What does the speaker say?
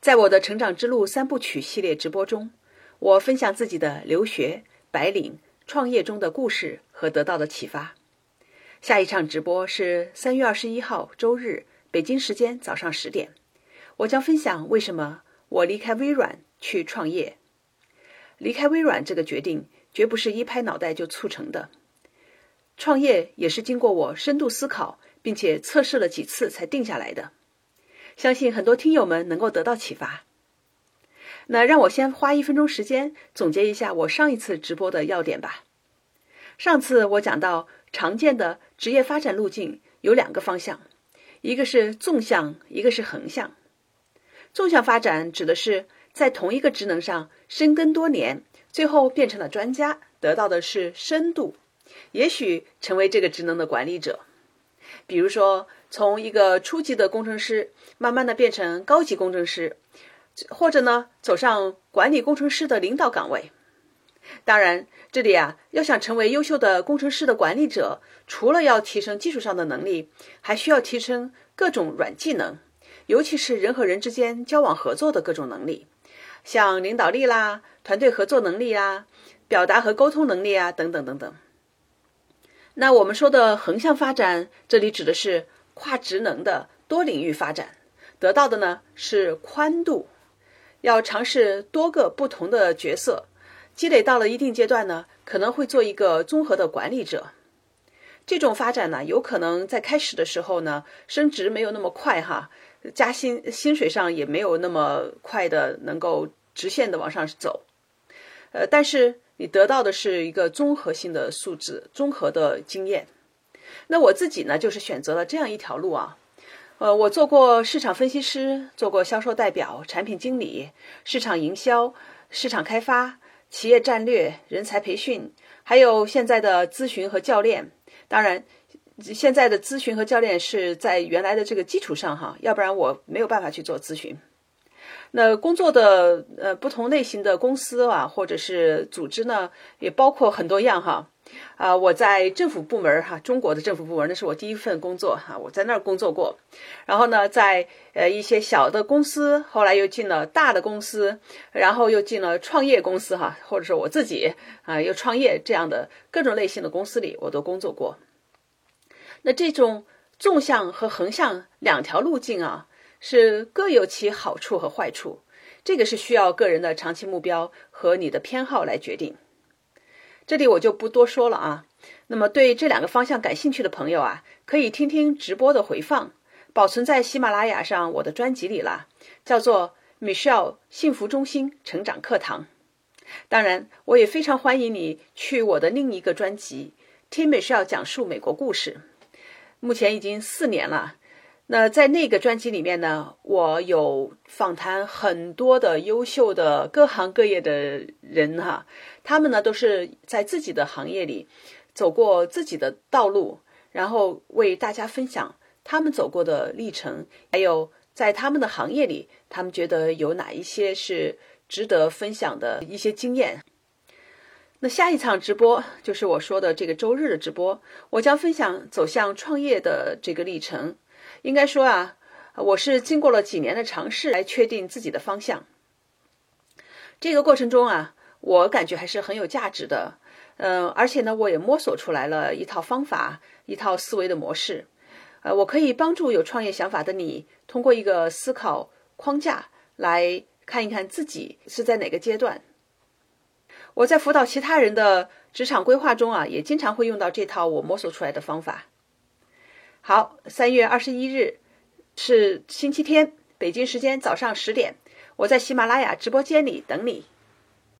在我的成长之路三部曲系列直播中，我分享自己的留学、白领、创业中的故事和得到的启发。下一场直播是三月二十一号周日，北京时间早上十点，我将分享为什么我离开微软去创业。离开微软这个决定绝不是一拍脑袋就促成的，创业也是经过我深度思考，并且测试了几次才定下来的。相信很多听友们能够得到启发。那让我先花一分钟时间总结一下我上一次直播的要点吧。上次我讲到常见的职业发展路径有两个方向，一个是纵向，一个是横向。纵向发展指的是在同一个职能上深耕多年，最后变成了专家，得到的是深度，也许成为这个职能的管理者。比如说，从一个初级的工程师，慢慢的变成高级工程师，或者呢，走上管理工程师的领导岗位。当然，这里啊，要想成为优秀的工程师的管理者，除了要提升技术上的能力，还需要提升各种软技能，尤其是人和人之间交往合作的各种能力，像领导力啦、团队合作能力啊、表达和沟通能力啊等等等等。那我们说的横向发展，这里指的是跨职能的多领域发展，得到的呢是宽度，要尝试多个不同的角色，积累到了一定阶段呢，可能会做一个综合的管理者。这种发展呢，有可能在开始的时候呢，升职没有那么快哈，加薪薪水上也没有那么快的能够直线的往上走，呃，但是。你得到的是一个综合性的素质，综合的经验。那我自己呢，就是选择了这样一条路啊。呃，我做过市场分析师，做过销售代表、产品经理、市场营销、市场开发、企业战略、人才培训，还有现在的咨询和教练。当然，现在的咨询和教练是在原来的这个基础上哈，要不然我没有办法去做咨询。那工作的呃不同类型的公司啊，或者是组织呢，也包括很多样哈。啊，我在政府部门哈，中国的政府部门，那是我第一份工作哈，我在那儿工作过。然后呢，在呃一些小的公司，后来又进了大的公司，然后又进了创业公司哈，或者说我自己啊又创业这样的各种类型的公司里，我都工作过。那这种纵向和横向两条路径啊。是各有其好处和坏处，这个是需要个人的长期目标和你的偏好来决定。这里我就不多说了啊。那么对这两个方向感兴趣的朋友啊，可以听听直播的回放，保存在喜马拉雅上我的专辑里了，叫做 Michelle 幸福中心成长课堂。当然，我也非常欢迎你去我的另一个专辑听 Michelle 讲述美国故事，目前已经四年了。那在那个专辑里面呢，我有访谈很多的优秀的各行各业的人哈，他们呢都是在自己的行业里走过自己的道路，然后为大家分享他们走过的历程，还有在他们的行业里，他们觉得有哪一些是值得分享的一些经验。那下一场直播就是我说的这个周日的直播，我将分享走向创业的这个历程。应该说啊，我是经过了几年的尝试来确定自己的方向。这个过程中啊，我感觉还是很有价值的。嗯，而且呢，我也摸索出来了一套方法，一套思维的模式。呃，我可以帮助有创业想法的你，通过一个思考框架来看一看自己是在哪个阶段。我在辅导其他人的职场规划中啊，也经常会用到这套我摸索出来的方法。好，三月二十一日是星期天，北京时间早上十点，我在喜马拉雅直播间里等你。